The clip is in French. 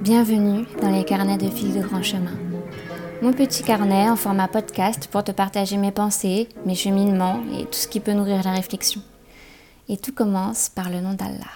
Bienvenue dans les carnets de fil de grand chemin. Mon petit carnet en format podcast pour te partager mes pensées, mes cheminements et tout ce qui peut nourrir la réflexion. Et tout commence par le nom d'Allah.